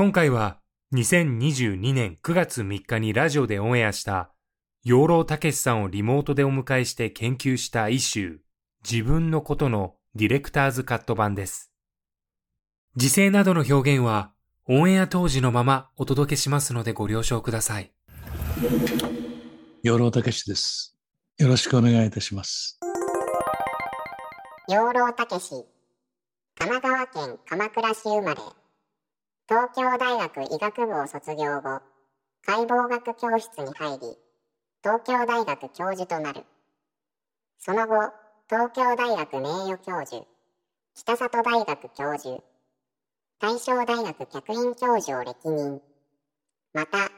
今回は2022年9月3日にラジオでオンエアした養老たけしさんをリモートでお迎えして研究した一集自分のことのディレクターズカット版です。時勢などの表現はオンエア当時のままお届けしますのでご了承ください。養老たけしです。よろしくお願いいたします。養老たけし神奈川県鎌倉市生まれ東京大学医学部を卒業後解剖学教室に入り東京大学教授となる。その後東京大学名誉教授北里大学教授大正大学客員教授を歴任。また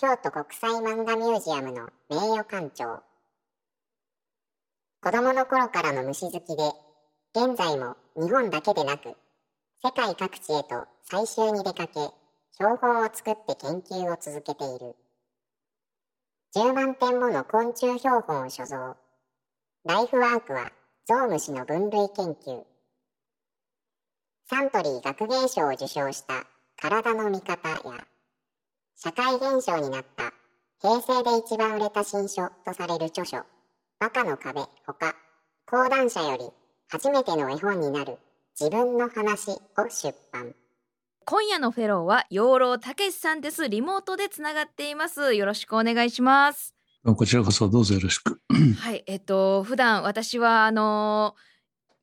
京都国際漫画ミュージアムの名誉館長。子供の頃からの虫好きで、現在も日本だけでなく、世界各地へと採集に出かけ、標本を作って研究を続けている。10万点もの昆虫標本を所蔵。ライフワークはゾウムシの分類研究。サントリー学芸賞を受賞した体の見方や、社会現象になった平成で一番売れた新書とされる著書、バカの壁ほか講談社より初めての絵本になる自分の話を出版。今夜のフェローは養老たけしさんです。リモートでつながっています。よろしくお願いします。こちらこそどうぞよろしく。はい。えっと普段私はあの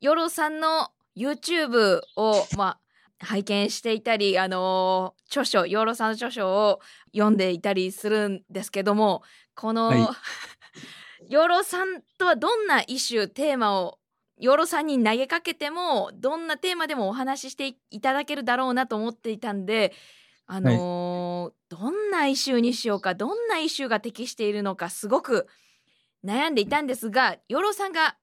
養老さんの YouTube をまあ拝見していたりあの著書養老さんの著書を読んでいたりするんですけどもこの、はい。養老さんとはどんなイシューテーマを養老さんに投げかけてもどんなテーマでもお話ししていただけるだろうなと思っていたんであのーどんなイシューにしようかどんなイシューが適しているのかすごく悩んでいたんですが養老さんが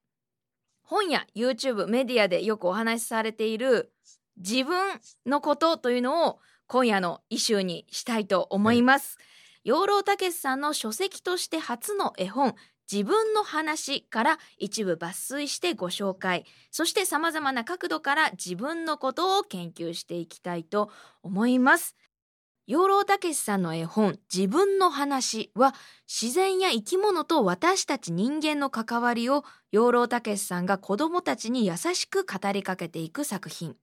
本や YouTube メディアでよくお話しされている自分のことというのを今夜のイシューにしたいと思います。養老たけしさんの書籍として初の絵本自分の話から一部抜粋してご紹介。そして様々な角度から自分のことを研究していきたいと思います。養老たけしさんの絵本自分の話は自然や生き物と私たち人間の関わりを養老たけしさんが子供たちに優しく語りかけていく作品。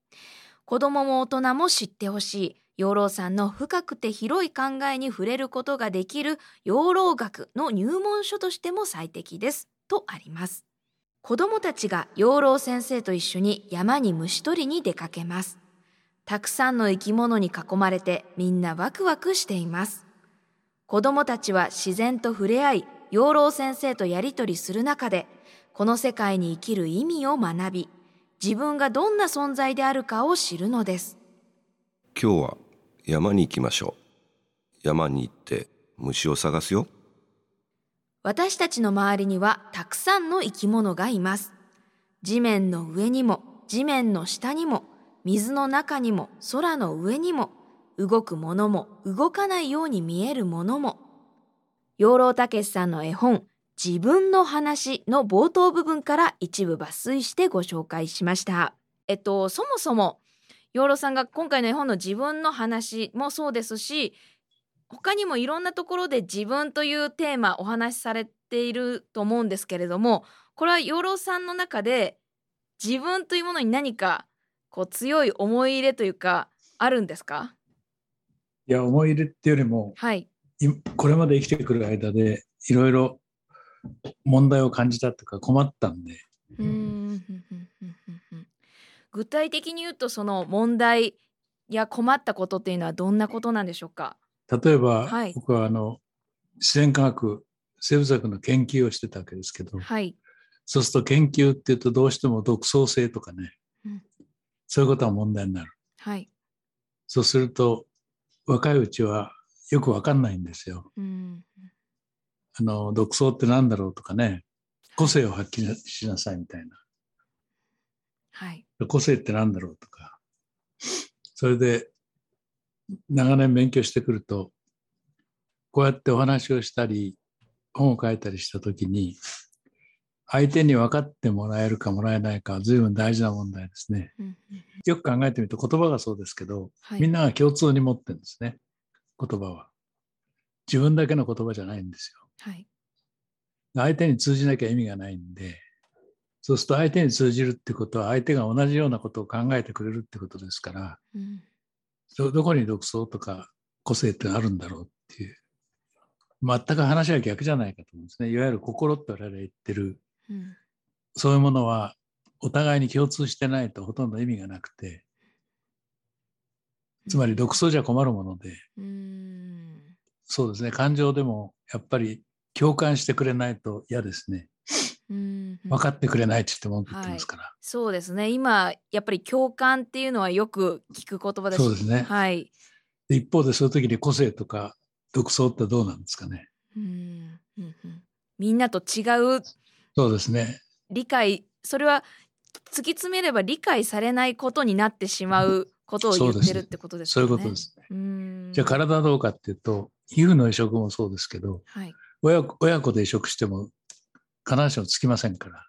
子供も大人も知ってほしい。養老さんの深くて広い考えに触れることができる養老学の入門書としても最適ですとあります。子供たちが養老先生と一緒に山に虫取りに出かけます。たくさんの生き物に囲まれてみんなワクワクしています。子供たちは自然と触れ合い養老先生とやりとりする中でこの世界に生きる意味を学び自分がどんな存在であるかを知るのです。今日は山に行きましょう山に行って虫を探すよ私たちの周りにはたくさんの生き物がいます。地面の上にも、地面の下にも、水の中にも、空の上にも、動くものも、動かないように見えるものも。養老たけしさんの絵本、自分の話の冒頭部分から一部抜粋してご紹介しました。えっと、そもそも、養老さんが今回の絵本の自分の話もそうですし、他にもいろんなところで自分というテーマお話しされていると思うんですけれどもこれは養老さんの中で自分というものに何かこう強い思い入れというかあるんですか？いや、思い入れっていうよりも、はい。いこれまで生きてくる間でいろいろ問題を感じたとか困ったんで、うん具体的に言うとその問題や困ったことっていうのはどんなことなんでしょうか？例えば、はい。僕はあの自然科学生物学の研究をしてたわけですけど、はい。そうすると研究っていうとどうしても独創性とかね、うん。そういうことが問題になる。はい。そうすると若いうちはよくわかんないんですよ。うん。あの独創って何だろうとかね個性を発揮しなさいみたいはいな個性って何だろうとかそれで長年勉強してくるとこうやってお話をしたり本を書いたりした時に相手に分かってもらえるかもらえないかは随分大事な問題ですね。よく考えてみると言葉がそうですけど、はいみんなが共通に持ってるんですね言葉は。自分だけの言葉じゃないんですよ。はい相手に通じなきゃ意味がないんで、そうすると相手に通じるってことは相手が同じようなことを考えてくれるってことですから、うんどどこに独創とか個性ってあるんだろうっていう。全く話は逆じゃないかと思うんですね。いわゆる心って我々が言ってる、うんそういうものはお互いに共通してないとほとんど意味がなくて、つまり独創じゃ困るもので、うんそうですね、感情でもやっぱり共感してくれないと嫌ですね。うん分かってくれないって言って文句言ってますから。そうですね今やっぱり共感っていうのはよく聞く言葉ですそうですねはいで一方でそういう時に個性とか独創ってどうなんですかね。うんうんうんみんなと違うそうですね。理解それは突き詰めれば理解されないことになってしまうことを言ってるってことですそう。いうことですね。うんじゃあ体はどうかっていうと、皮膚の移植もそうですけど、はい。親子親子で移植しても必ずしもつきませんから、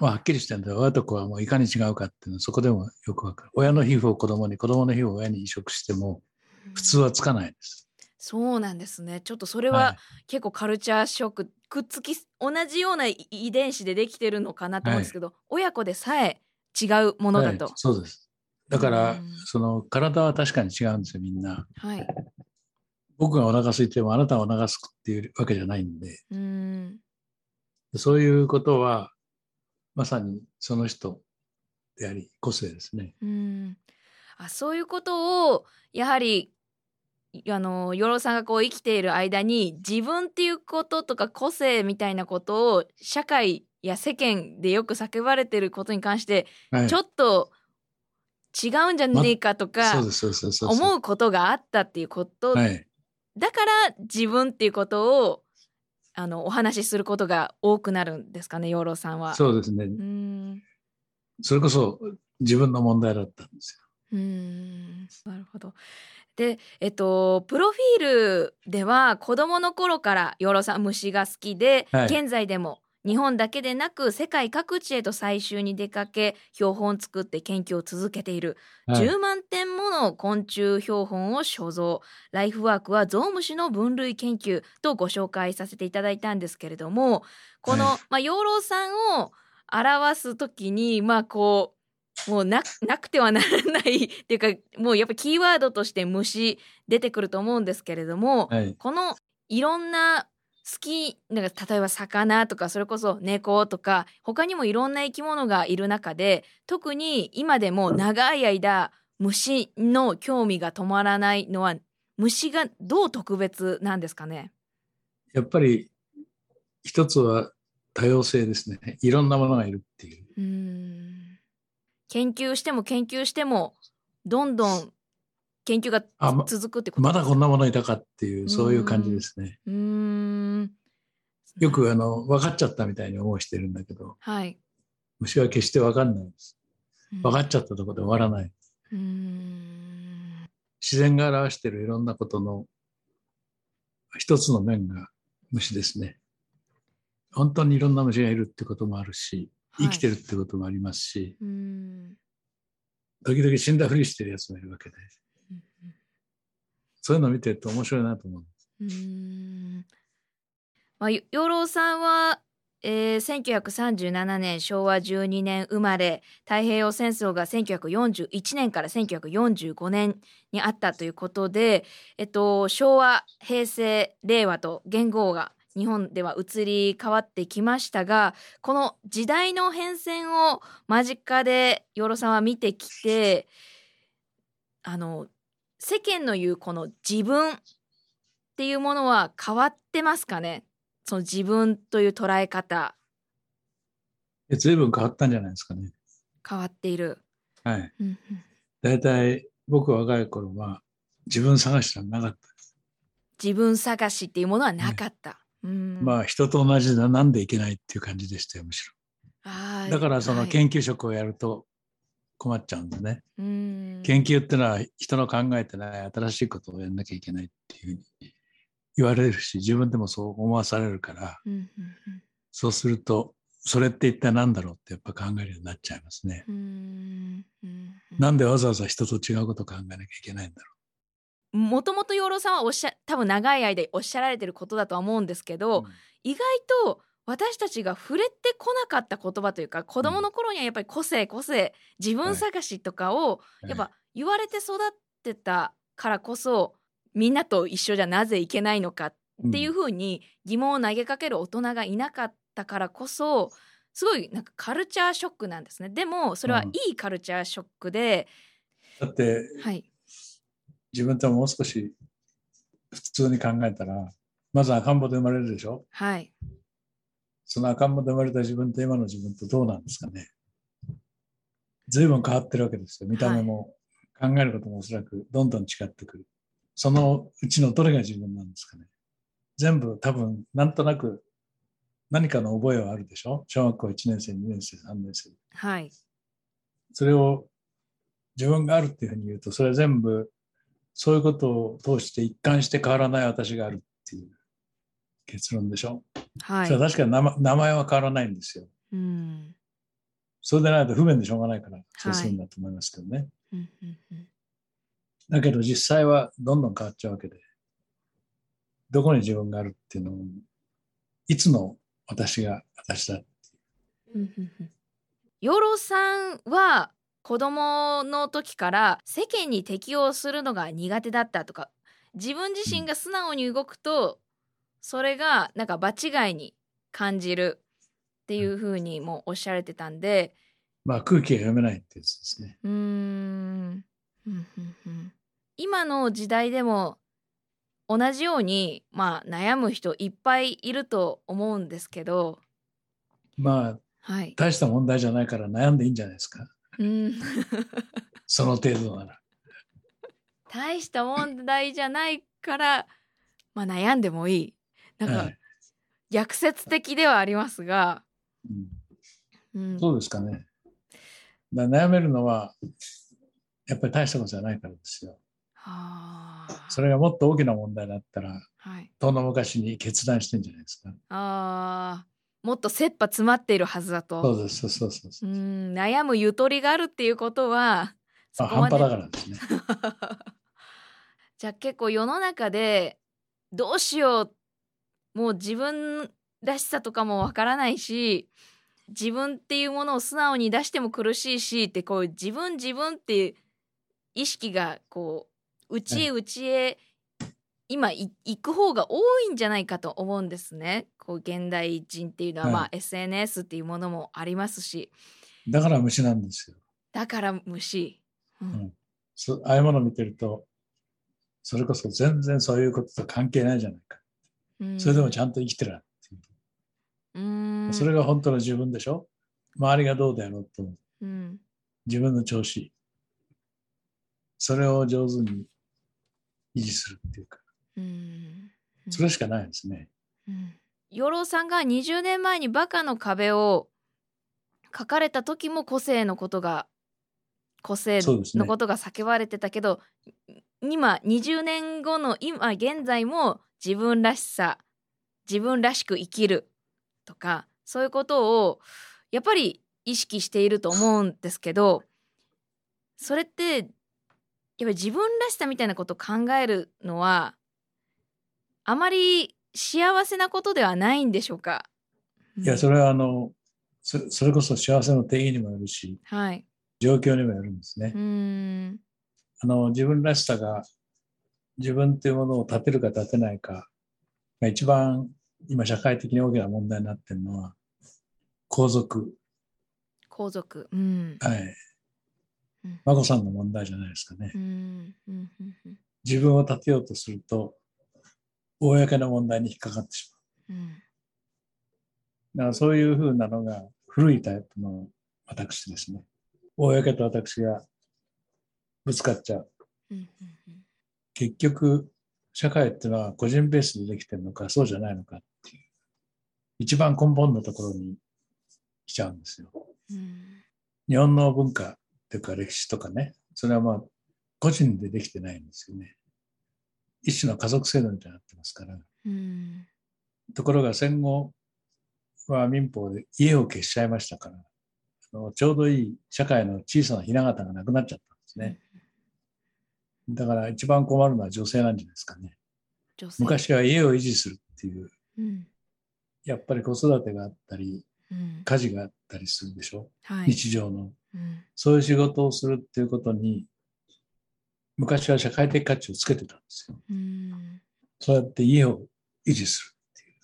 まあ、はっきりしてるんで、親と子はもういかに違うかっていうのはそこでもよくわかる。親の皮膚を子供に、子供の皮膚を親に移植しても普通はつかないです。そうなんですね。ちょっとそれはは結構カルチャーショック、くっつき同じような遺遺伝子でできてるのかなと思うんですけど、親子でさえ違うものだと。はいそうです。だからうん、その体は確かに違うんですよ、みんな。はい。僕がお腹空いてもあなたはお腹空くっていうわけじゃないんで、うん。そういうことは、まさにその人であり、個性ですね。うん。あ、そういうことをやはりあの養老さんがこう生きている間に自分っていうこととか個性みたいなことを社会や世間でよく叫ばれてることに関して、はい、ちょっと違うんじゃねえかとかそうです、そうです、そうです。思うことがあったっていうこと、はい。だから自分っていうことをあのお話しすることが多くなるんですかね養老さんは。そうですね。うんそれこそ自分の問題だったんですうーんなるほど。で、えっと、プロフィールでは子供の頃から養老さん虫が好きで、はい現在でも日本だけでなく世界各地へと採集に出かけ標本を作って研究を続けている、よ。はい10万点もの昆虫標本を所蔵ライフワークはゾウムシの分類研究とご紹介させていただいたんですけれどもこの、はいまあ、養老さんを表す時にまあこうもうななくてはならない っていうかもうやっぱキーワードとして虫出てくると思うんですけれども、はい。このいろんな好きなんか例えば魚とかそれこそ猫とか他にもいろんな生き物がいる中で特に今でも長い間虫の興味が止まらないのは虫がどう特別なんですかね？やっぱり一つは多様性ですね。いろんなものがいるっていう。う研究しても研究してもどんどん研究が続くってことまですか？だこんなものいたかっていう、そういう感じですね。うーん。よくあの、分かっちゃったみたいに思うしてるんだけど、はい。虫は決して分かんないです。分かっちゃったところで終わらない。うーん。自然が表しているいろんなことの一つの面が虫ですね。本当にいろんな虫がいるってこともあるし、生きてるるってこともありますし、うーん。時々死んだふりしてるやつもいるわけで、うんそういうのを見てると面白いなと思う。うんまあ養老さんはえー1937年昭和12年生まれ太平洋戦争が1941年から1945年にあったということで、えっと、昭和平成令和と元号が日本では移り変わってきましたがこの時代の変遷を間近で養老さんは見てきてあの世間の言うこの自分っていうものは変わってますかね？その自分という捉え方え随分変わったんじゃないですかね。変わっている。はい。大体僕若い頃は自分探しはなかった。自分探しっていうものはなかった。うんまあ人と同じだなんでいけないっていう感じでしたよ、むしろ。だからそのはい研究職をやると困っちゃうんでね。うん研究ってのは人の考えてない新しいことをやんなきゃいけないっていうふうに言われるし、自分でもそう思わされるから、うんうんそうすると、それって一体何だろうってやっぱ考えるようになっちゃいますね。うんうんうんなんでわざわざ人と違うことを考えなきゃいけないんだろもともと養老さんはおっしゃ多分長い間おっしゃられてることだとは思うんですけう。ど、意外と私たちが触れてこなかった言葉というか子供の頃にはやっぱり個性個性自分探しとかをやっぱ言われて育ってたからこそみんなと一緒じゃなぜいけないのかっていうふうに疑問を投げかける大人がいなかったからこそすごいなんかカルチャーショックなんですね。でもそれはいいカルチャーショックで、だってはい。自分ともう少し普通に考えたら、まず赤ん坊で生まれるでしょ？はいその赤ん坊で生まれた自分と今の自分とどうなんですかね随分変わってるわけですよ。見た目も、考えることもおそらくどんどん違ってくる。そのうちのどれが自分なんですかね全部多分なんとなく何かの覚えはあるでしょ小学校1年生、2年生、3年生。はいそれを自分があるっていうふうに言うと、それは全部そういうことを通して一貫して変わらない私があるっていう結論でしょ、はいそれは確かに名前名前は変わらないんですよ。うんそれでないと不便でしょうがないから、そうするんだと思いますけどね。うんうんうんだけど実際はどんどん変わっちゃうわけで、どこに自分があるっていうのを、いつの私が私だ。うんうんうん養老さんは子供の時から世間に適応するのが苦手だったとか自分自身が素直に動くとそれがなんか場違いに感じるっていうふうにもおっしゃられてたんでまあ空気が読めないってやつですね。うーんうんうんうん今の時代でも同じようにまあ悩む人いっぱいいると思うんですけどまあはい。大した問題じゃないから悩んでいいんじゃないですか。うんその程度なら。大した問題じゃないから、まあ、悩んでもいいなんかはい逆説的ではありますが、うんうん、そうですかね。だ悩めるのは、やっぱり大したことじゃないからですよ。はあそれがもっと大きな問題だったら、はい、遠の昔に決断してんじゃないですか。あーもっと切羽詰まっているはずだとそうです、そうそうそうそうう。ん悩むゆとりがあるっていうことはそまあ、半端だからですね。じゃあ結構世の中でどうしようもう自分らしさとかもわからないし自分っていうものを素直に出しても苦しいしってこう自分自分っていう意識がこう内へ内へ今い行く方が多いんじゃないかと思うんですね。こう現代人っていうのは、はいまあ SNS っていうものもありますしだから虫なんですよ。だから虫。うんうんそああいうものを見てると、それこそ全然そういうことと関係ないじゃないか。うん。それでもちゃんと生きてるう。うん。それが本当の自分でしょ？周りがどうであろうと、う。ん。自分の調子。それを上手に維持するっていうか、うん。それしかないですね。うん。養老さんが20年前に「バカの壁」を書かれた時も個性のことが個性のことが叫ばれてたけど、今20年後の今現在も自分らしさ自分らしく生きるとかそういうことをやっぱり意識していると思うんですけどそれってやっぱり自分らしさみたいなことを考えるのはあまり幸せなことではないんでしょうか？いや、それはあの、そそれこそ幸せの定義にもよるし、はい。状況にもよるんですねう。ん。あの、自分らしさが、自分っていうものを立てるか立てないか、が一番今社会的に大きな問題になってるのは、皇族。皇族。うん。はいうん。眞子さんの問題じゃないですかねう。ん。うん。うんうん自分を立てようとすると、公の問題に引っかかってしまう。うん。だからそういうふうなのが古いタイプの私ですね。公と私がぶつかっちゃう。うんうん結局、社会っていうのは個人ベースでできてるのか、そうじゃないのかっていう、一番根本のところに来ちゃうんですよ。うん日本の文化っていうか歴史とかね、それはまあ、個人でできてないんですよね。一種の家族制度みたいになってますから。うんところが戦後は民法で家を消しちゃいましたから、あのちょうどいい社会の小さなひな形がなくなっちゃったんですね。だから一番困るのは女性なんじゃないですかね。昔は家を維持するっていう、うん。やっぱり子育てがあったり、うん。家事があったりするでしょ？はい。日常の。うんそういう仕事をするっていうことに、昔は社会的価値をつけてたんですよ。うん。そうやって家を維持するっていう。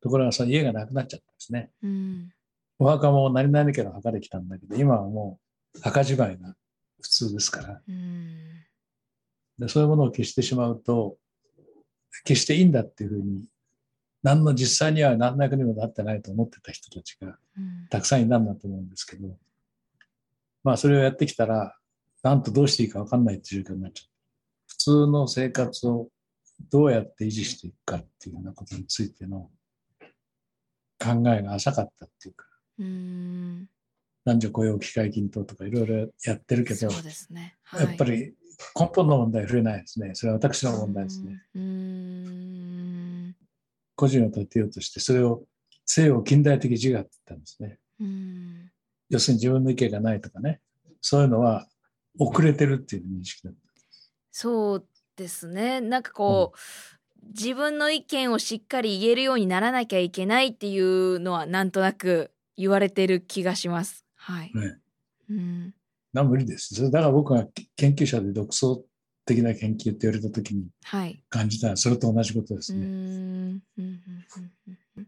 ところがその家がなくなっちゃったんですね。うん。お墓も何々家の墓で来たんだけど、今はもう墓じまいが普通ですから。うん。でそういうものを消してしまうと、消していいんだっていうふうに、何の実際には何の役にもなってないと思ってた人たちがうんたくさんいたんだと思うんですけど、まあそれをやってきたら、なんとどうしていいか分かんないっていう状況になっちゃう。普通の生活をどうやって維持していくかっていうようなことについての考えが浅かったっていうか、うん。男女雇用機会均等とかいろいろやってるけど、そうですね。やっぱり根本の問題は触れないですね。それは私の問題ですね。うん。うん。個人を立てようとして、それを西洋近代的自我って言ったんですね。うん。要するに自分の意見がないとかね。そういうのは遅れてるっていう認識だった。そうですね。なんかこう、自分の意見をしっかり言えるようにならなきゃいけないっていうのはなんとなく言われてる気がします。はい。ね。うん。な無理です。だから僕が研究者で独創的な研究って言われた時に。感じたのはそれと同じことですね。ん。うんうんうんうん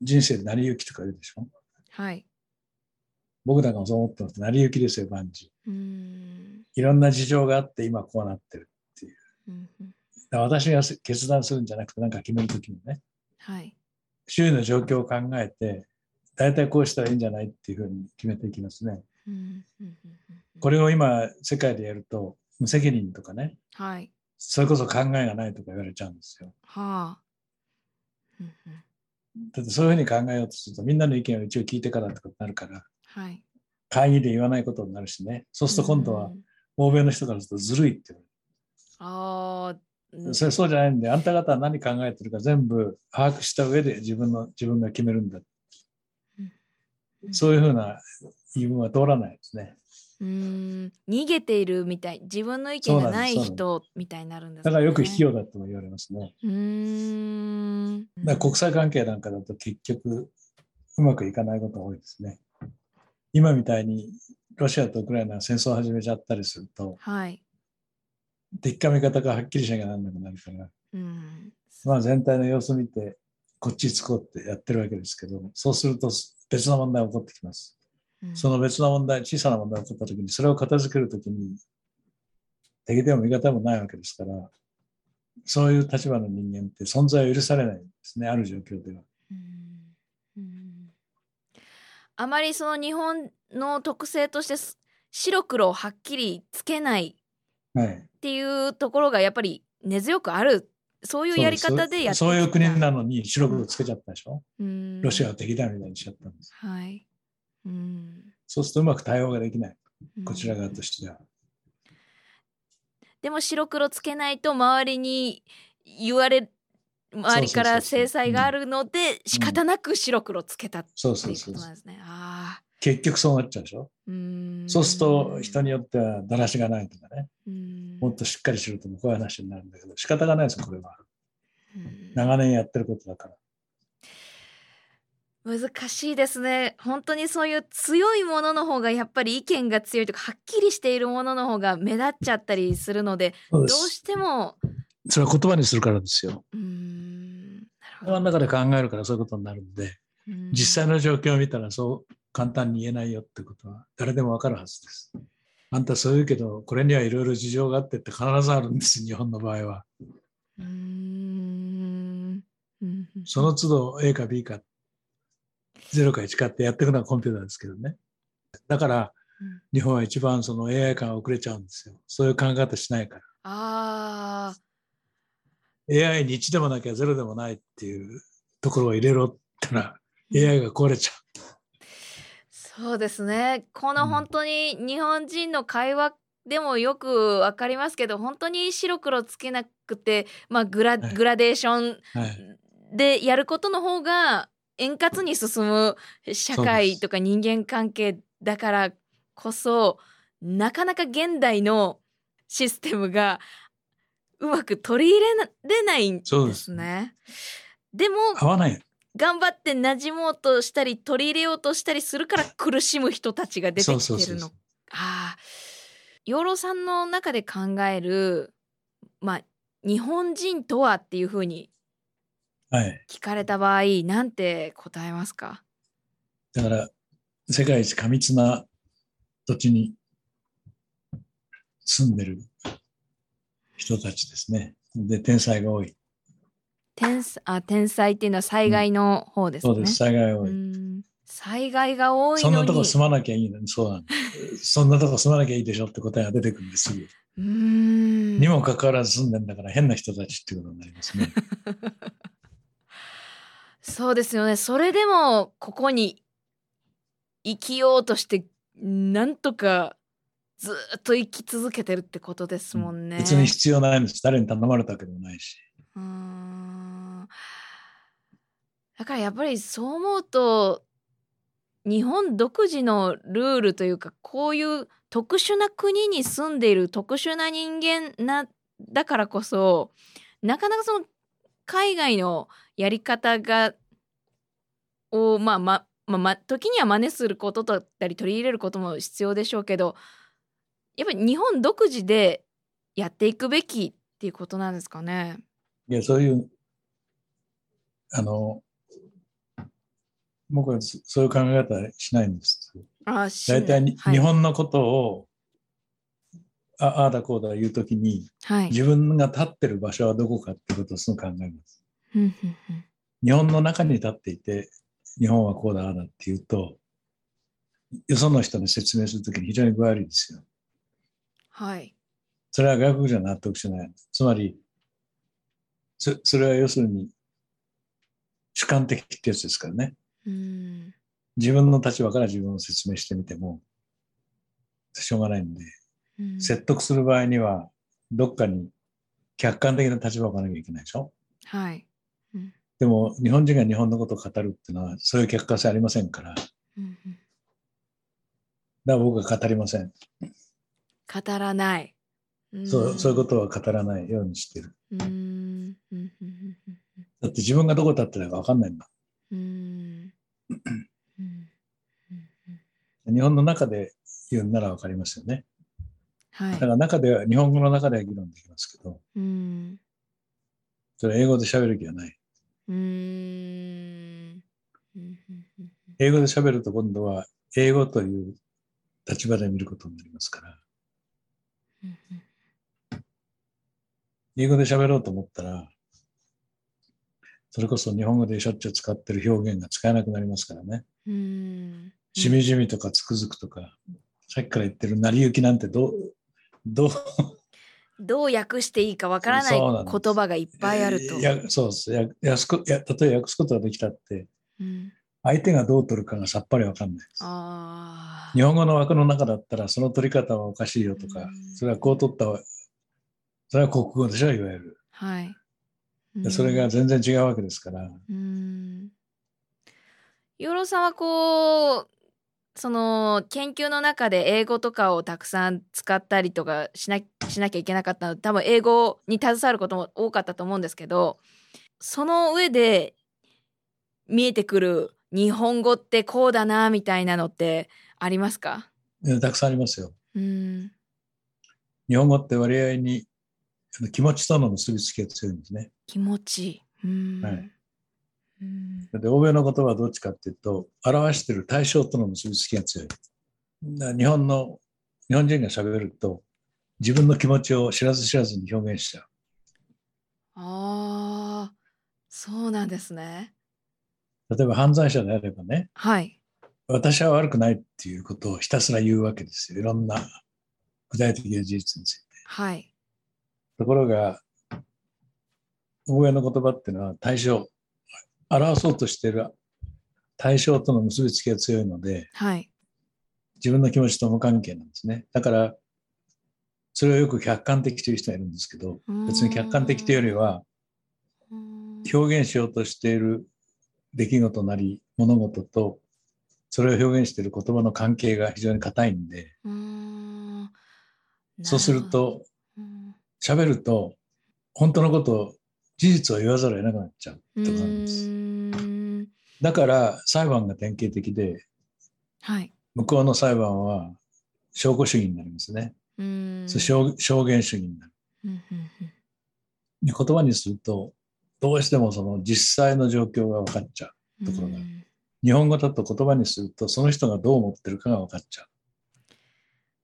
人生で成り行きとか言うでしょ。はい。僕なんかもそう思ってます。成り行きですよ、万事。いろんな事情があって今こうなってる。うんうん私が決断するんじゃなくて何か決める時にね、はい。周囲の状況を考えて、大体こうしたらいいんじゃないっていうふうに決めていきますね。これを今、世界でやると、無責任とかね、はい。それこそ考えがないとか言われちゃうんですよ。はあ。だってそういうふうに考えようとすると、みんなの意見を一応聞いてからってことになるから、はい。会議で言わないことになるしね。そうすると今度はう、ん欧米の人からするとずるいって言わああ。れる。それそうじゃないんで、あんた方は何考えてるか全部把握した上で自分の、自分が決めるんだ。うんそういうふうな言い分は通らないですね。うーん逃げているみたい自分の意見がない人みたいになるんですだからよく卑よ怯だとも言われますね。うーん国際関係なんかだと結局うまくいかないことが多いですね。今みたいにロシアとウクライナが戦争を始めちゃったりすると、はい敵か味方がはっきりしなきゃなんなくなるから、うんまあ全体の様子見て、こっちつこうってやってるわけですけど、そうすると別の問題が起こってきます。うん。その別の問題、小さな問題が起こったときに、それを片付けるときに、敵でも味方でもないわけですから、そういう立場の人間って存在を許されないんですね、ある状況では。あまりその日本の特性としてす白黒をはっきりつけないはい。っていうところがやっぱり根強くある。そういうやり方でやってそうそういう国なのに白黒つけちゃったでしょ、うん。ロシアは敵だみたいにしちゃったんです。はいうん。そうするとうまく対応ができない。うん。こちら側としては。でも白黒つけないと周りに言われ周りから制裁があるので仕方なく白黒つけたってそういううそうとなんですね。ああ結局そうなっちゃうでしょ？うそうすると人によってはだらしがないとかね、うん。もっとしっかりしろとかこういう話になるんだけど、仕方がないですよ、これは。うん。長年やってることだから。難しいですね本当にそういう強いものの方がやっぱり意見が強いとかはっきりしているものの方が目立っちゃったりするのでどうす。してもそれは言葉にするからですよ。うーん頭のど中で考えるからそういうことになるんで、うん実際の状況を見たらそう簡単に言えないよってことは誰でもわかるはずです。あんたそう言うけど、これにはいろいろ事情があってって必ずあるんです、日本の場合は。うーんうんその都度 A か B か、0か1かってやっていくのはコンピューターですけどね。だからうん日本は一番その AI 感遅れちゃうんですよ。そういう考え方しないから。あ AI に1でもなきゃ0でもないっていうところを入れろってのは AI が壊れちゃう。そうですねこのうん本当に日本人の会話でもよくわかりますけど本当に白黒つけなくて、まあ、グラはいグラデーションはい。でやることの方が円滑に進む社会とか人間関係だからこそなかなか現代のシステムが うまく取り入れないんですすね。でも合わない。頑張って馴染もうとしたり取り入れようとしたりするから苦しむ人たちが出てきてるの。ああ養老さんの中で考えるまあ日本人とはっていうふうにはい。聞かれた場合なんて答えますか？だから、世界一過密な土地に住んでる人たちですね。で、天才が多い。天才あ天才っていうのは災害の方ですね。そうです、災害が多うい。ん災害が多いそんなとこ住まなきゃいいのに、そうなんだ。そんなとこ住まなきゃいいでしょって答えが出てくるんですぐ。うーんにもかかわらず住んでんだから変な人たちっていうことになりますね。そうですよねそれでもここに生きようとしてなんとかずっと生き続けてるってことですもんね。別に必要ないんです。誰に頼まれたわけでもないし。うーんだからやっぱりそう思うと日本独自のルールというかこういう特殊な国に住んでいる特殊な人間なだからこそなかなかその海外のやり方がをまあままあま時には真似することだったり取り入れることも必要でしょうけどやっぱり日本独自でやっていくべきっていうことなんですかね？いや、そういう、あの、僕はそそういう考え方はしないんです。あ大体に、はい日本のことを、あああだこうだ言うときに、はい。自分が立ってる場所はどこかってことをすぐ考えます。日本の中に立っていて、日本はこうだ、ああだって言うと、よその人に説明するときに非常に具合悪いですよ。はい。それは外国じゃ納得しない。つまり、そそれは要するに主観的ってやつですからね。うん。自分の立場から自分を説明してみても、しょうがないんで、うん説得する場合には、どっかに客観的な立場を置かなきゃいけないでしょ。はい。でも、日本人が日本のことを語るっていうのは、そういう客観性ありませんから、だかうんうんら僕は語りません。語らない。そうそういうこことは語らないようにしてる。と。うん。うんうんうんだって自分がどこ立ってるか分かんないんだ。うんうんうん日本の中で言うんなら分かりますよね。はいだか。ら中では、日本語の中では議論できますけど、うん。それ英語で喋る気はない。英語で喋ると今度は英語という立場で見ることになりますから、うん英語で喋ろうと思ったら、それこそ日本語でしょっちゅう使ってる表現が使えなくなりますからね。うん。しみじみとかつくづくとか、さっきから言ってる成り行きなんてどう、どう、どう訳していいかわからない言葉がいっぱいあると。やそうです。ややすこや例えば訳すことができたって、うん相手がどう取るかがさっぱりわかんないです。あ日本語の枠の中だったら、その取り方はおかしいよとかうん、それはこう取ったわ、それは国語でしょ、いわゆる。あ。はい。でそれが全然違うわけですから、うん。養老さんはこうその研究の中で英語とかをたくさん使ったりとかしなしなきゃいけなかったので多分英語に携わることも多かったと思うんですけどその上で見えてくる日本語ってこうだなみたいなのってありますか？えたくさんありますよ。うん日本語って割合に気持ちとの結びつきが強いんですね。気持ち。うんはいうんで欧米の言葉はどっちかっていうと表している対象との結びつきが強い。日本の日本人が喋ると自分の気持ちを知らず知らずに表現しちゃう。ああ、そうなんですね。例えば犯罪者であればね、はい。私は悪くないっていうことをひたすら言うわけですよ。いろんな具体的な事実について。はい。ところが、欧米の言葉っていうのは対象、表そうとしている対象との結びつきが強いので、はい。自分の気持ちと無関係なんですね。だから、それをよく客観的という人がいるんですけど、別に客観的というよりは、うん。表現しようとしている出来事なり物事と、それを表現している言葉の関係が非常に硬いんで、うん。そうする、と、喋ると、本当のことを、事実を言わざるを得なくなっちゃうってうんことなんです。うんだから、裁判が典型的で、はい。向こうの裁判は証拠主義になりますね。証証言主義になる。言葉にすると、どうしてもその実際の状況が分かっちゃう。うんところがうん日本語だと言葉にすると、その人がどう思ってるかが分かっちゃう。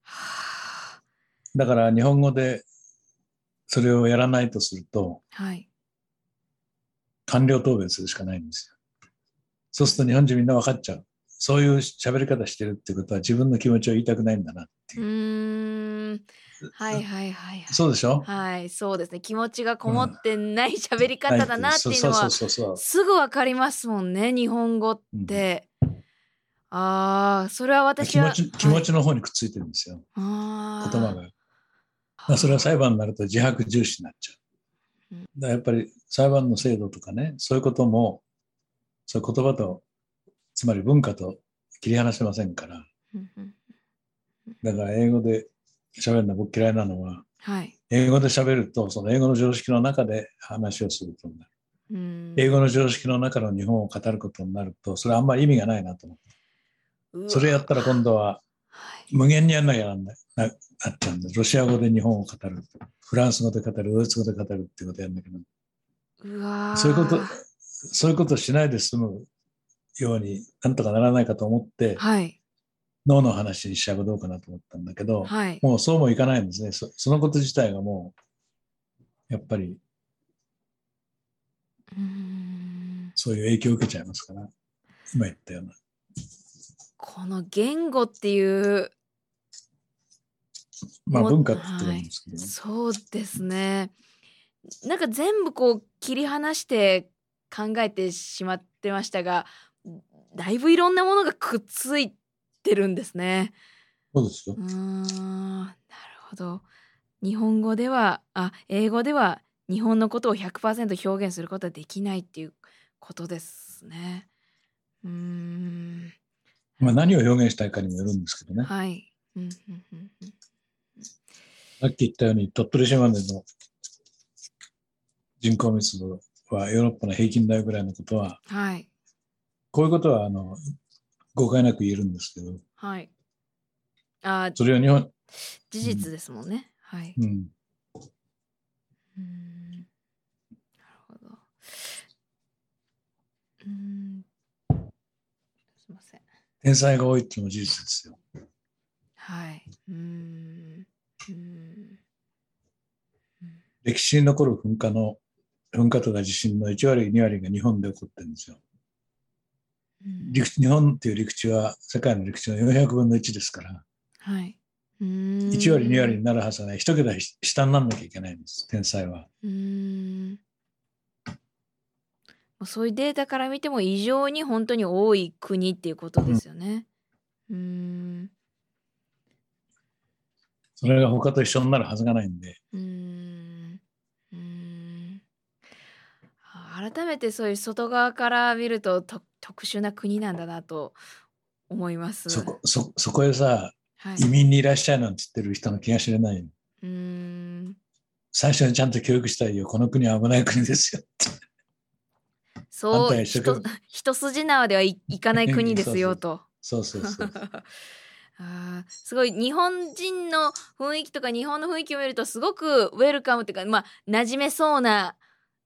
はだから日本語でそれをやらないとすると、あはい。官僚答弁するしかないんですよ。そうすると日本人みんな分かっちゃう。そういう喋り方してるってことは自分の気持ちを言いたくないんだなってういう。ーん。はいはいはいはい。そうでしょ？はい、そうですね。気持ちがこもってない喋り方だなっていうのは。すぐわかりますもんね。日本語って。ああ、それは私は気持ち気持ちの方にくっついてるんですよ。はい、言あ葉が。だからそれは裁判になると自白重視になっちゃう。うんだやっぱり裁判の制度とかね、そういうことも、そういう言葉と、つまり文化と切り離せませんから。だから英語で喋るのは僕嫌いなのは、はい。英語で喋ると、その英語の常識の中で話をすることになる。うん英語の常識の中の日本を語ることになると、それはあんまり意味がないなと思って。それやったら今度ははい無限にやんなきゃなんないななっちゃうんで、ロシア語で日本を語る、フランス語で語る、ドイツ語で語るっていうことやんなきゃなうわーそういうこと、そういうことをしないで済むようになんとかならないかと思って、はい。脳の話にしちゃうかどうかなと思ったんだけど、はい。もうそうもいかないんですね。そそのこと自体がもう、やっぱりうーんそういう影響を受けちゃいますから、今言ったような。この言語っていう、もまあ文化って言ってるんですけどね。そうですね。なんか全部こう切り離して考えてしまってましたが、だいぶいろんなものがくっついてるんですね。そうですよう。ーん、なるほど。日本語では、あ、英語では日本のことを100%表現することはできないっていうことですね。うーん、まあ何を表現したいかにもよるんですけどね。はい。うんうんうんうんさっき言ったように鳥取島根の人口密度はヨーロッパの平均台ぐらいのことは、はい。こういうことはあの誤解なく言えるんですけど、はい。あ、それを日本、事実ですもんね。はい。うん、うーんなるほど。うーん。すいません。天才が多いっていうのも事実ですよ。はい。うーん。うーん。歴史に残る噴火の、噴火とか地震の1割、2割が日本で起こってるんですよ。うん陸日本っていう陸地は世界の陸地の400分の1ですから、はい。うーん1割、2割になるはずがない。一桁下にならなきゃいけないんです、天才は。うーん。まあそういうデータから見ても異常に本当に多い国っていうことですよね。うーん。それが他と一緒になるはずがないんで、うーんうーんあ改めてそういう外側から見るとと特殊な国なんだなと思います。そこ、そ、そこへさ、はい、移民にいらっしゃいなんて言ってる人の気が知れない。うーん最初にちゃんと教育したいよ。この国は危ない国ですよって。そう 一筋縄ではい、いかない国ですよと。そうそうそう。あーすごい日本人の雰囲気とか日本の雰囲気を見るとすごくウェルカムっていうかまあ馴染めそうな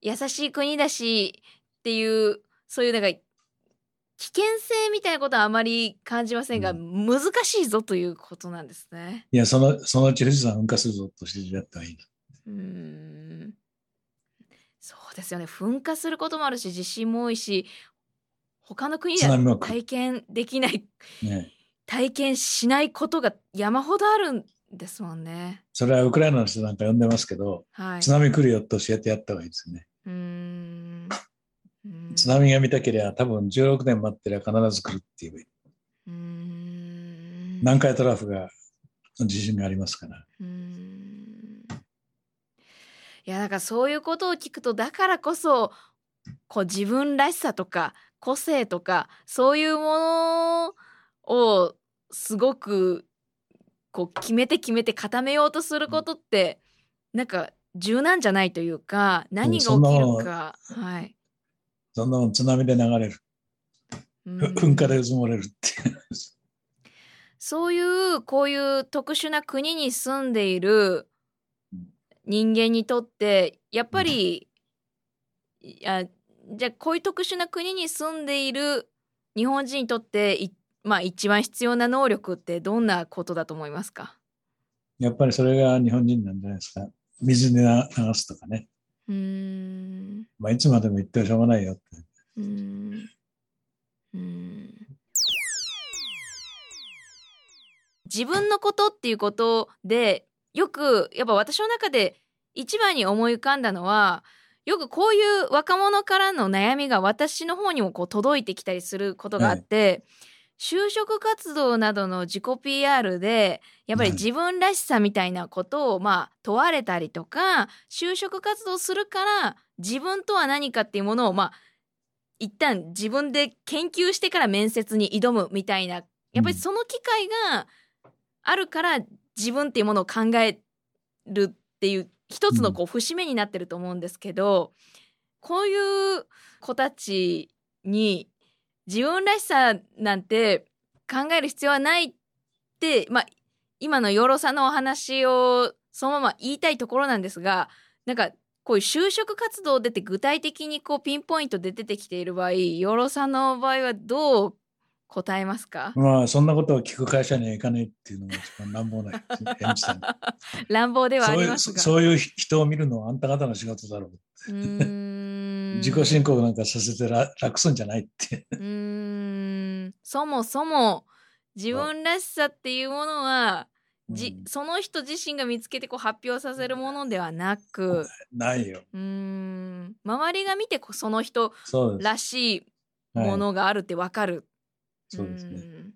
優しい国だしっていうそういうなんか危険性みたいなことはあまり感じませんが、う難しいぞということなんですね。いや、その、そのうち富士山噴火するぞとしてやったらいいな。うーんそうですよね噴火することもあるし地震も多いし他の国では体験できないね。体験しないことが山ほどあるんですもんね。それはウクライナの人なんか呼んでますけど、はい。津波来るよと教えてやった方がいいですね。うーん。津波が見たければ多分16年待ってりゃ必ず来るっていう。うーん。南海トラフが地震がありますから。うーんいやだからそういうことを聞くとだからこそこう自分らしさとか個性とかそういうものをすごくこう決めて決めて固めようとすることってなんか柔軟じゃないというか何が起きるかはいそんなもん津波で流れる。うんふ噴火で埋もれるっていう。そういうこういう特殊な国に住んでいる人間にとってやっぱり、いやじゃあこういう特殊な国に住んでいる日本人にとっていまあ一番必要な能力ってどんなことだと思いますか？やっぱりそれが日本人なんじゃないですか。水に流すとかね。うーんまあ、いつまでも言ってはしょうがないよって。うーんうーん自分のことっていうことでよくやっぱ私の中で一番に思い浮かんだのはよくこういう若者からの悩みが私の方にもこう届いてきたりすることがあって、就職活動などの自己 PR でやっぱりはい自分らしさみたいなことをまあ問われたりとか就職活動するから自分とは何かっていうものをまあ一旦自分で研究してから面接に挑むみたいなやっぱりその機会があるから自分っていうものを考えるっていう一つのこう節目になってると思うんですけど、こういう子たちに自分らしさなんて考える必要はないって、まあ、今の養老さんのお話をそのまま言いたいところなんですがなんかこういう就職活動でって具体的にこうピンポイントで出てきている場合養老さんの場合はどう答えますか？まあ、そんなことを聞く会社には行かないっていうのが一番乱暴な 返事だね 乱暴ではあそういうりますが。そういう人を見るのはあんた方の仕事だろう。自己申告なんかさせてら楽すんじゃないって。うーんそもそも自分らしさっていうものは、じうんその人自身が見つけてこう発表させるものではなくないよ。うーん周りが見てその人。らしいはいものがあるってわかる。そうですね。うん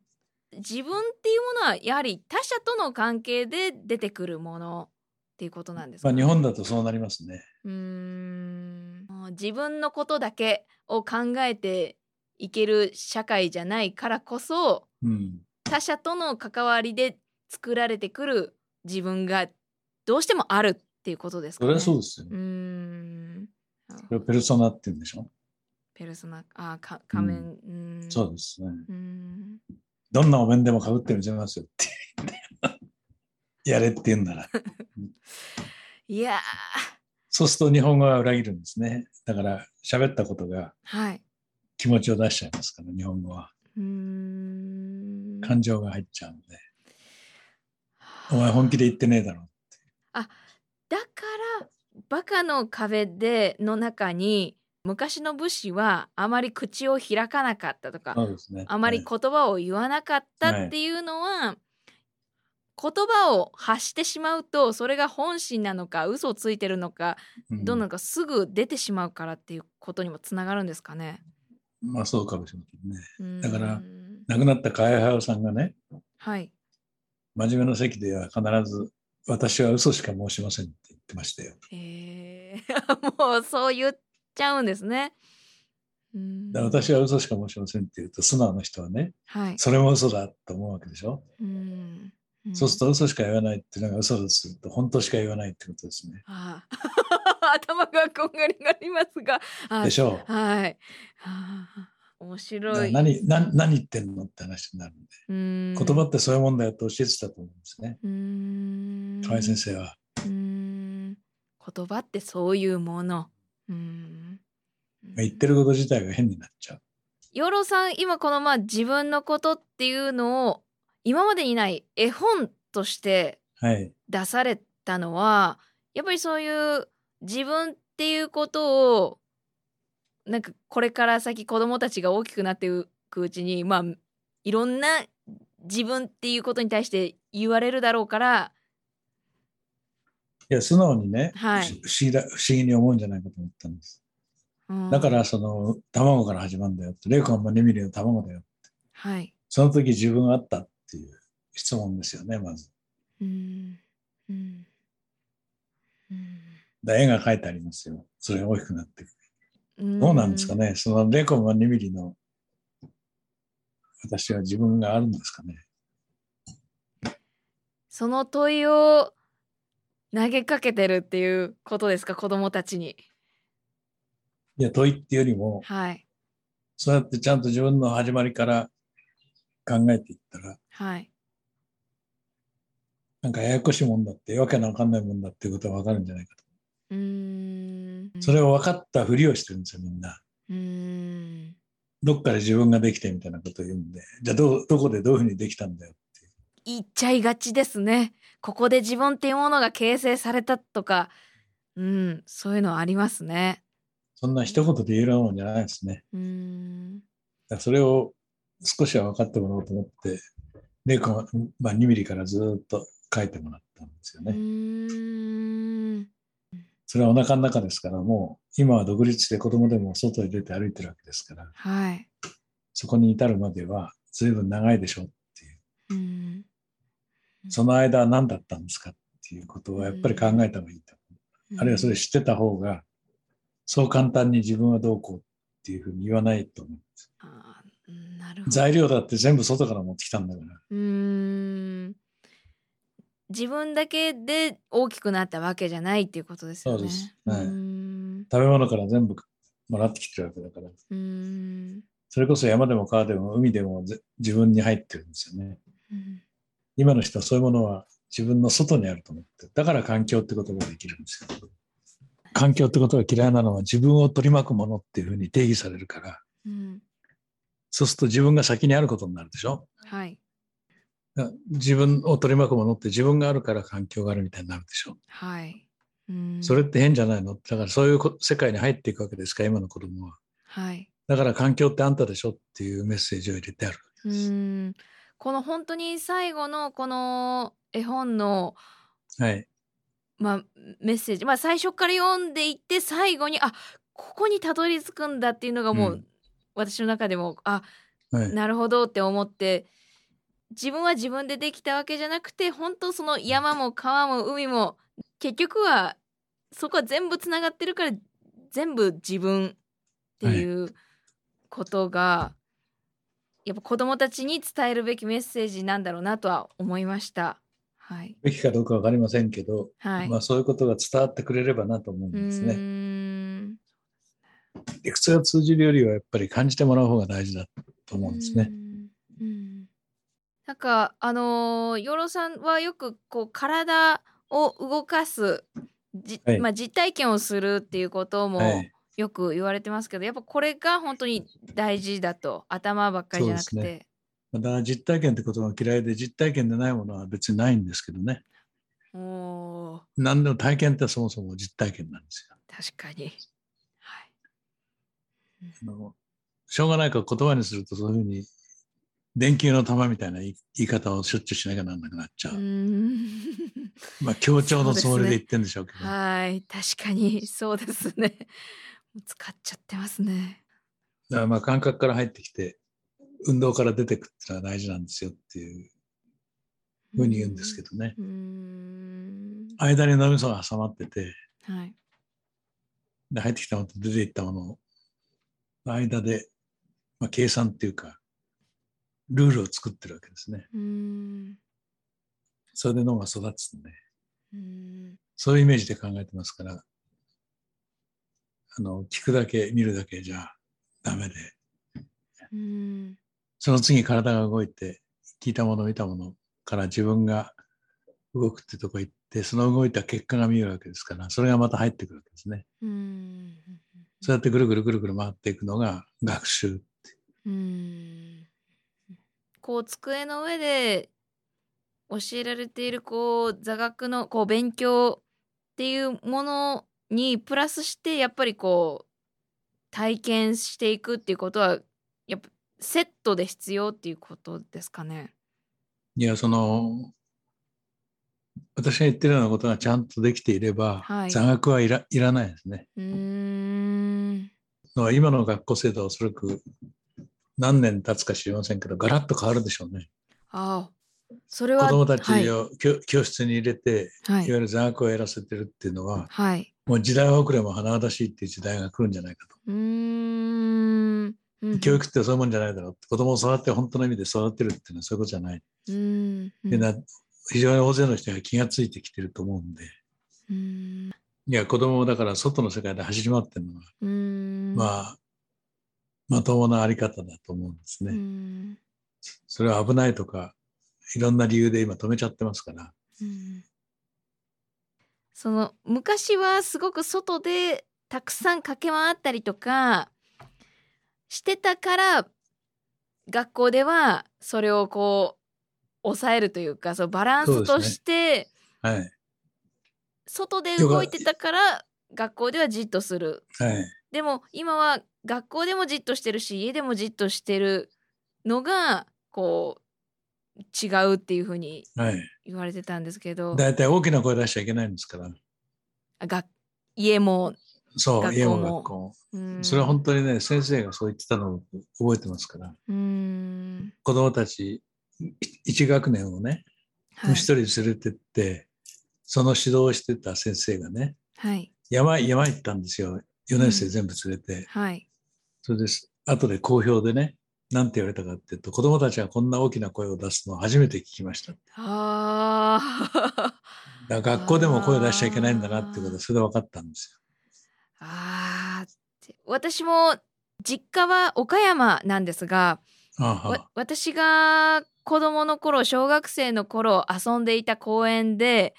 自分っていうものはやはり他者との関係で出てくるものっていうことなんですか、まあ、日本だとそうなりますね。うーん自分のことだけを考えていける社会じゃないからこそうん。他者との関わりで作られてくる自分がどうしてもあるっていうことですかね。それはそうですようー。んペルソナって言うんでしょ？ペルソナあか仮面、うーんそうですね。うーんどんなお面でもかぶってるんじゃいますよって。やれって言うんなら。いやーそうすると日本語は裏切るんですね。だから喋ったことがはい。気持ちを出しちゃいますから、日本語は。うーん感情が入っちゃうんで。お前本気で言ってねえだろ。だからバカの壁での中に昔の武士はあまり口を開かなかったとかね。あまりはい言葉を言わなかったっていうのは、言葉を発してしまうとそれが本心なのか嘘をついてるのかうんどうなのかすぐ出てしまうからっていうことにもつながるんですかね。まあそうかもしれませんね。だから亡くなった河合駿さんがね、はい。真面目な席では必ず、私は嘘しか申しませんって言ってましたよ。へえ もうそう言っちゃうんですね。うーんだから私は嘘しか申しませんって言うと、素直な人はね、はい。それも嘘だと思うわけでしょ？うんうんそうすると嘘しか言わないっていうのが嘘だとすると、本当しか言わないってことですね。あ 頭がこんがりがりますが。あでしょはい。はあ面う。白い。何何何言ってんのって話になるんで、ん言葉ってそういうもんだよって教えてたと思うんですね。河合先生は。言葉ってそういうもの。うーん言ってること自体が変になっちゃう。養老さん今このまあ自分のことっていうのを今までにない絵本としてはい。出されたのはやっぱりそういう自分っていうことをなんかこれから先子供たちが大きくなっていくうちにまあいろんな自分っていうことに対して言われるだろうからいや、素直にね、はい不思議だ不思議に思うんじゃないかと思ったんです。うんだから、その、卵から始まるんだよって、0コンマ2ミリの卵だよ。はいその時自分があったっていう質問ですよね、まず。うんうんうんだ絵が描いてありますよ。それが大きくなっていく。うんどうなんですかね、その0コンマ2ミリの私は自分があるんですかね？その問いを投げかけてるっていうことですか？子供たちに。いや、問いっていうよりも、はい。そうやってちゃんと自分の始まりから考えていったら、はい。なんかややこしいもんだって、わけのわかんないもんだっていうことがわかるんじゃないかと。うーん。それを分かったふりをしてるんですよ、みんな。うーん。どっかで自分ができてみたいなことを言うんで、じゃあどう、どこでどういうふうにできたんだよっていう。言っちゃいがちですねここで自分っていうものが形成されたとかうんそういうのありますねそんな一言で言えるもんじゃないですね。うーんそれを少しは分かってもらおうと思って、0コンマ2ミリからずっと書いてもらったんですようね。それはお腹の中ですから、もう今は独立して子供でも外に出て歩いてるわけですから、はいそこに至るまでは随分長いでしょっていう。うんその間は何だったんですかっていうことをやっぱり考えた方がいいと。あるいはそれ知ってた方が、そう簡単に自分はどうこうっていうふうに言わないと思うんです。あーなるほど材料だって全部外から持ってきたんだから。うーん自分だけで大きくなったわけじゃないっていうことですよね。そうですはい食べ物から全部もらってきてるわけだから。うーんそれこそ山でも川でも海でもぜ自分に入ってるんですよね。うん今の人はそういうものは自分の外にあると思ってる。だから環境ってことができるんですよ。環境ってことが嫌いなのは自分を取り巻くものっていうふうに定義されるから、うんそうすると自分が先にあることになるでしょはい自分を取り巻くものって自分があるから環境があるみたいになるでしょはい。うーんそれって変じゃないの？だからそういうこ世界に入っていくわけですか今の子供は。はい。だから環境ってあんたでしょっていうメッセージを入れてあるわうけです。ーんこの本当に最後のこの絵本のはい。まあ、メッセージ、まあ、最初から読んでいって最後にあここにたどり着くんだっていうのがもう、うん私の中でもあはい。なるほどって思って自分は自分でできたわけじゃなくて本当その山も川も海も結局はそこは全部つながってるから全部自分っていうことが、やっぱ子供たちに伝えるべきメッセージなんだろうなとは思いました。はい。べきかどうかわかりませんけど、はい。まあそういうことが伝わってくれればなと思うんうですね。理屈が通じるよりはやっぱり感じてもらう方が大事だと思うんですね。うんうんなんかあのー養老さんはよくこう体を動かすじ、はいまあ、実体験をするっていうこともはい。よく言われてますけど、やっぱこれが本当に大事だと頭ばっかりじゃなくて。だから実体験ってことが嫌いで実体験でないものは別にないんですけどね。おー何でも体験ってそもそも実体験なんですよ。確かに。はい。あのしょうがないから言葉にするとそういうふうに電球の玉みたいな言い方をしょっちゅうしなきゃなんなくなっちゃう。うまあ強調のつもりで言ってるんでしょうけど。はい確かにそうですね。使っちゃってますね。だからまあ感覚から入ってきて運動から出てくっていうのは大事なんですよっていうふうに言うんですけどね。うーん間に脳みそが挟まってて、はい。で入ってきたものと出ていったものの間で、まあ、計算っていうか、ルールを作ってるわけですね。うーんそれで脳が育つんで、うーんそういうイメージで考えてますから、あの聞くだけ見るだけじゃダメでうんその次体が動いて聞いたもの見たものから自分が動くってとこ行ってその動いた結果が見えるわけですからそれがまた入ってくるわけですね。うんそうやってぐるぐるぐるぐる回っていくのが学習。うんこう机の上で教えられているこう座学のこう勉強っていうものにプラスしてやっぱりこう体験していくっていうことはやっぱセットで必要っていうことですかね？いや、その、私が言ってるようなことがちゃんとできていれば、はい座学はいらいらないですね。うーん今の学校制度はおそらく何年経つか知りませんけど、ガラッと変わるでしょうね。ああそれは子供たちはいを教,、教室に入れて、はいいわゆる座学をやらせてるっていうのは、はいもう時代遅れも華々しいっていう時代が来るんじゃないかと。うーんうん教育ってそういうもんじゃないだろう。子供を育って本当の意味で育てるっていうのはそういうことじゃない。うんうな非常に大勢の人が気がついてきてると思うんで。うんいや、子供もだから外の世界で走り回ってるのは、うんまあ、まともなあり方だと思うんですね。うんそれは危ないとか、いろんな理由で今止めちゃってますから。うんその昔はすごく外でたくさん駆け回ったりとかしてたから学校ではそれをこう抑えるというかそうバランスとしてはい。外で動いてたから学校ではじっとするはい。でも今は学校でもじっとしてるし家でもじっとしてるのがこう違うっていうふうにはい。言われてたんですけどだいたい大きな声出しちゃいけないんですから。あが家も、そう、学校も家も学校も。うんそれは本当にね、先生がそう言ってたのを覚えてますから。うん子供たち、1学年をね、はい一人連れてって、その指導をしてた先生がね、はい山、山行ったんですよ。4年生全部連れて。はいそれです。後で好評でね、なんて言われたかっていうと、子供たちがこんな大きな声を出すのを初めて聞きました。あー。ら学校でも声を出しちゃいけないんだなっていうことはそれで分かったんですあー。って私も実家は岡山なんですが私が子供の頃小学生の頃遊んでいた公園で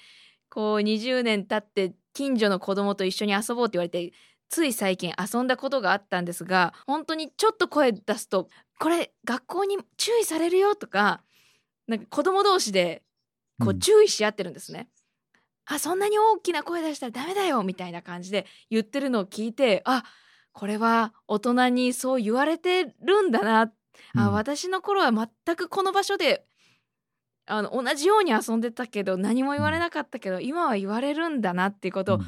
こう20年経って近所の子供と一緒に遊ぼうって言われてつい最近遊んだことがあったんですが本当にちょっと声出すと「これ学校に注意されるよ」とかなんか子供同士でこううん注意し合ってるんですね。あそんなに大きな声出したらダメだよみたいな感じで言ってるのを聞いてあこれは大人にそう言われてるんだな。あ、うん。私の頃は全くこの場所であの同じように遊んでたけど何も言われなかったけど、今は言われるんだなっていうことをうん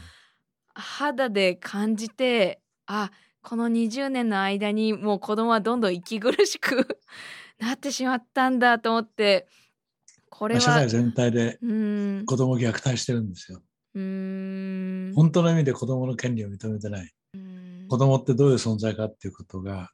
肌で感じてあこの20年の間にもう子供はどんどん息苦しく なってしまったんだと思ってこれはまあ社会全体で子供を虐待してるんですよ。うーん本当の意味で子供の権利を認めてない。子供ってどういう存在かっていうことが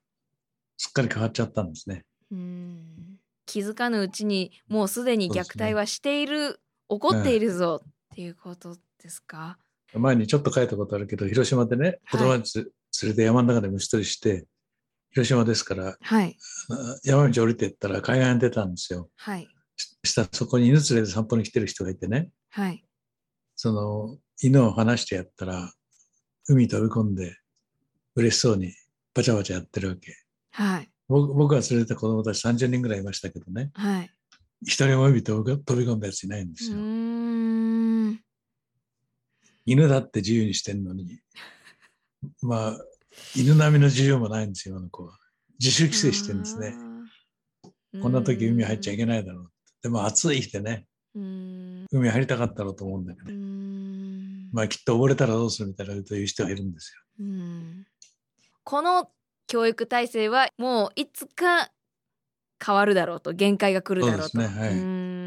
すっかり変わっちゃったんですね。うーん気づかぬうちにもうすでに虐待はしている、起こっているぞっていうことですか、前にちょっと書いたことあるけど、広島でね、子供たち連れて山の中で虫取りして、広島ですから、はい。あ山道降りてったら海岸に出たんですよ。はい。ししたらそこに犬連れて散歩に来てる人がいてね、はい。その犬を離してやったら、海に飛び込んで嬉しそうにバチャバチャやってるわけ。はい。僕僕が連れてた子供たち30人ぐらいいましたけどね、はい。一人も海に飛び込んだやついないんでうすよ。犬だって自由にしてんのに、まあ、犬並みの自由もないんですよ、今の子は。自主規制してるんですね。こんな時海入っちゃいけないだろうって。でも暑い日でね、海入りたかったろうと思うんだけどまあきっと溺れたらどうするみたいなことを言う人がいるんですよ。うんこの教育体制はもういつか変わるだろうと限界が来るだろうと。そうですねは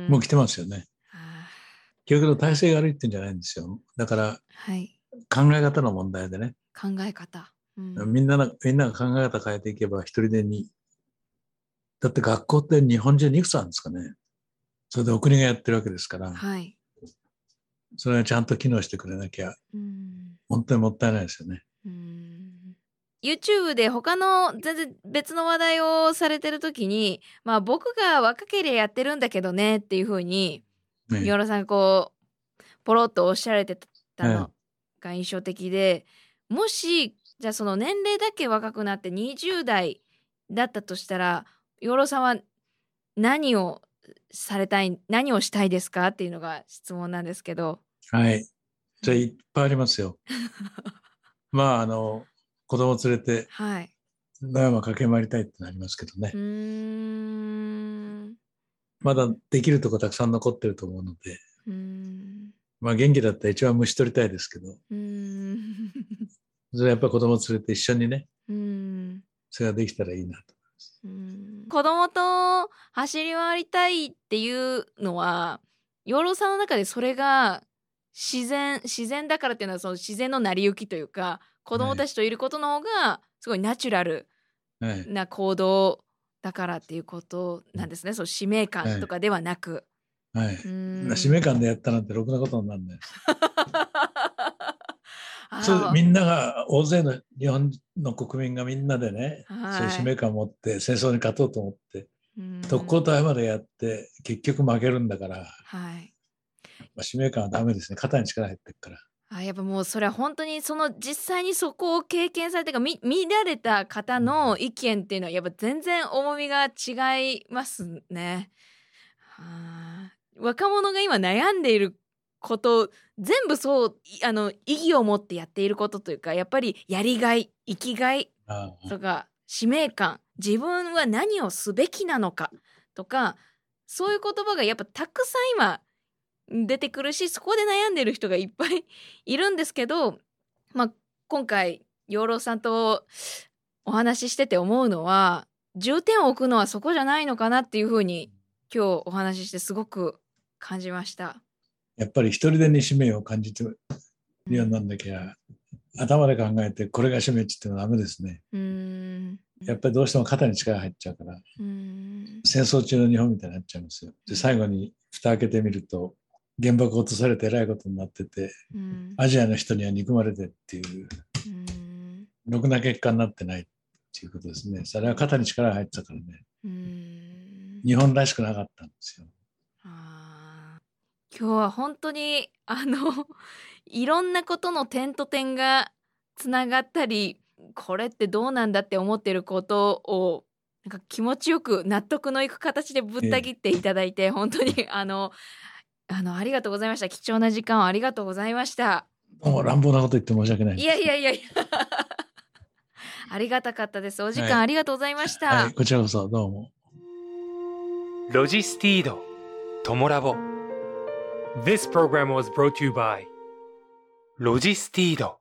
いもう来てますよね。あ教育の体制が悪いってんじゃないんですよ。だからーはい考え方の問題でね、考え方。うんみんなのみんなが考え方変えていけば一人でに。だって学校って日本中にいくつあるんですかね。それでお国がやってるわけですから、はい。それがちゃんと機能してくれなきゃ、うん本当にもったいないですよね。うん YouTube で他の全然別の話題をされてる時にまあ僕が若ければやってるんだけどねっていう風にねヨロさんがこうポロッとおっしゃられてたのが印象的で、もしじゃあその年齢だけ若くなって20代だったとしたらヨロさんは何をされたい何をしたいですかっていうのが質問なんですけど。はい。じゃあいっぱいありますよ。まあ、あの、子供連れてはい。野山駆け回りたいってなりますけどねう。ーん。まだできるとこたくさん残ってると思うので、うーん。まあ元気だったら一番虫取りたいですけど、うーん。それはやっぱり子供連れて一緒にね、うーん。それができたらいいなと。うん子供と走り回りたいっていうのは養老さんの中でそれが自然自然だからっていうのはその自然の成り行きというか子供たちといることの方がすごいナチュラルはい。な行動だからっていうことなんですね、その使命感とかではなく。はい。使命感でやったなんてろくなことにならない。そうみんなが、大勢の日本の国民がみんなでね、はいそういう使命感を持って戦争に勝とうと思って、うん特攻隊までやって、結局負けるんだから、はいまあ、使命感はダメですね。肩に力入ってるから。あやっぱもうそれは本当にその実際にそこを経験されてか見見られた方の意見っていうのはやっぱ全然重みが違いますね。はあ。若者が今悩んでいること全部そういあの意義を持ってやっていることというかやっぱりやりがい生きがいとか使命感自分は何をすべきなのかとかそういう言葉がやっぱたくさん今出てくるしそこで悩んでる人がいっぱい いるんですけど、まあ、今回養老さんとお話ししてて思うのは重点を置くのはそこじゃないのかなっていうふうに今日お話ししてすごく感じました。やっぱり一人でに使命を感じてるようになんなきゃ、頭で考えてこれが使命って言ってもダメですね。うーんやっぱりどうしても肩に力入っちゃうから、うーん戦争中の日本みたいになっちゃうんですよ。で、最後に蓋開けてみると、原爆落とされてえらいことになってて、うんアジアの人には憎まれてっていう、うんろくな結果になってないっていうことですね。それは肩に力が入ってたからね。うん日本らしくなかったんですよ。今日は本当にあの いろんなことの点と点がつながったりこれってどうなんだって思ってることをなんか気持ちよく納得のいく形でぶった切っていただいて、本当にあのあのありがとうございました貴重な時間をありがとうございましたどうも乱暴なこと言って申し訳ない。いやいやいやいやありがたかったですお時間はいありがとうございました、はい、こちらこそどうも。ロジスティード、トモラボ。This program was brought to you by ロジスティード。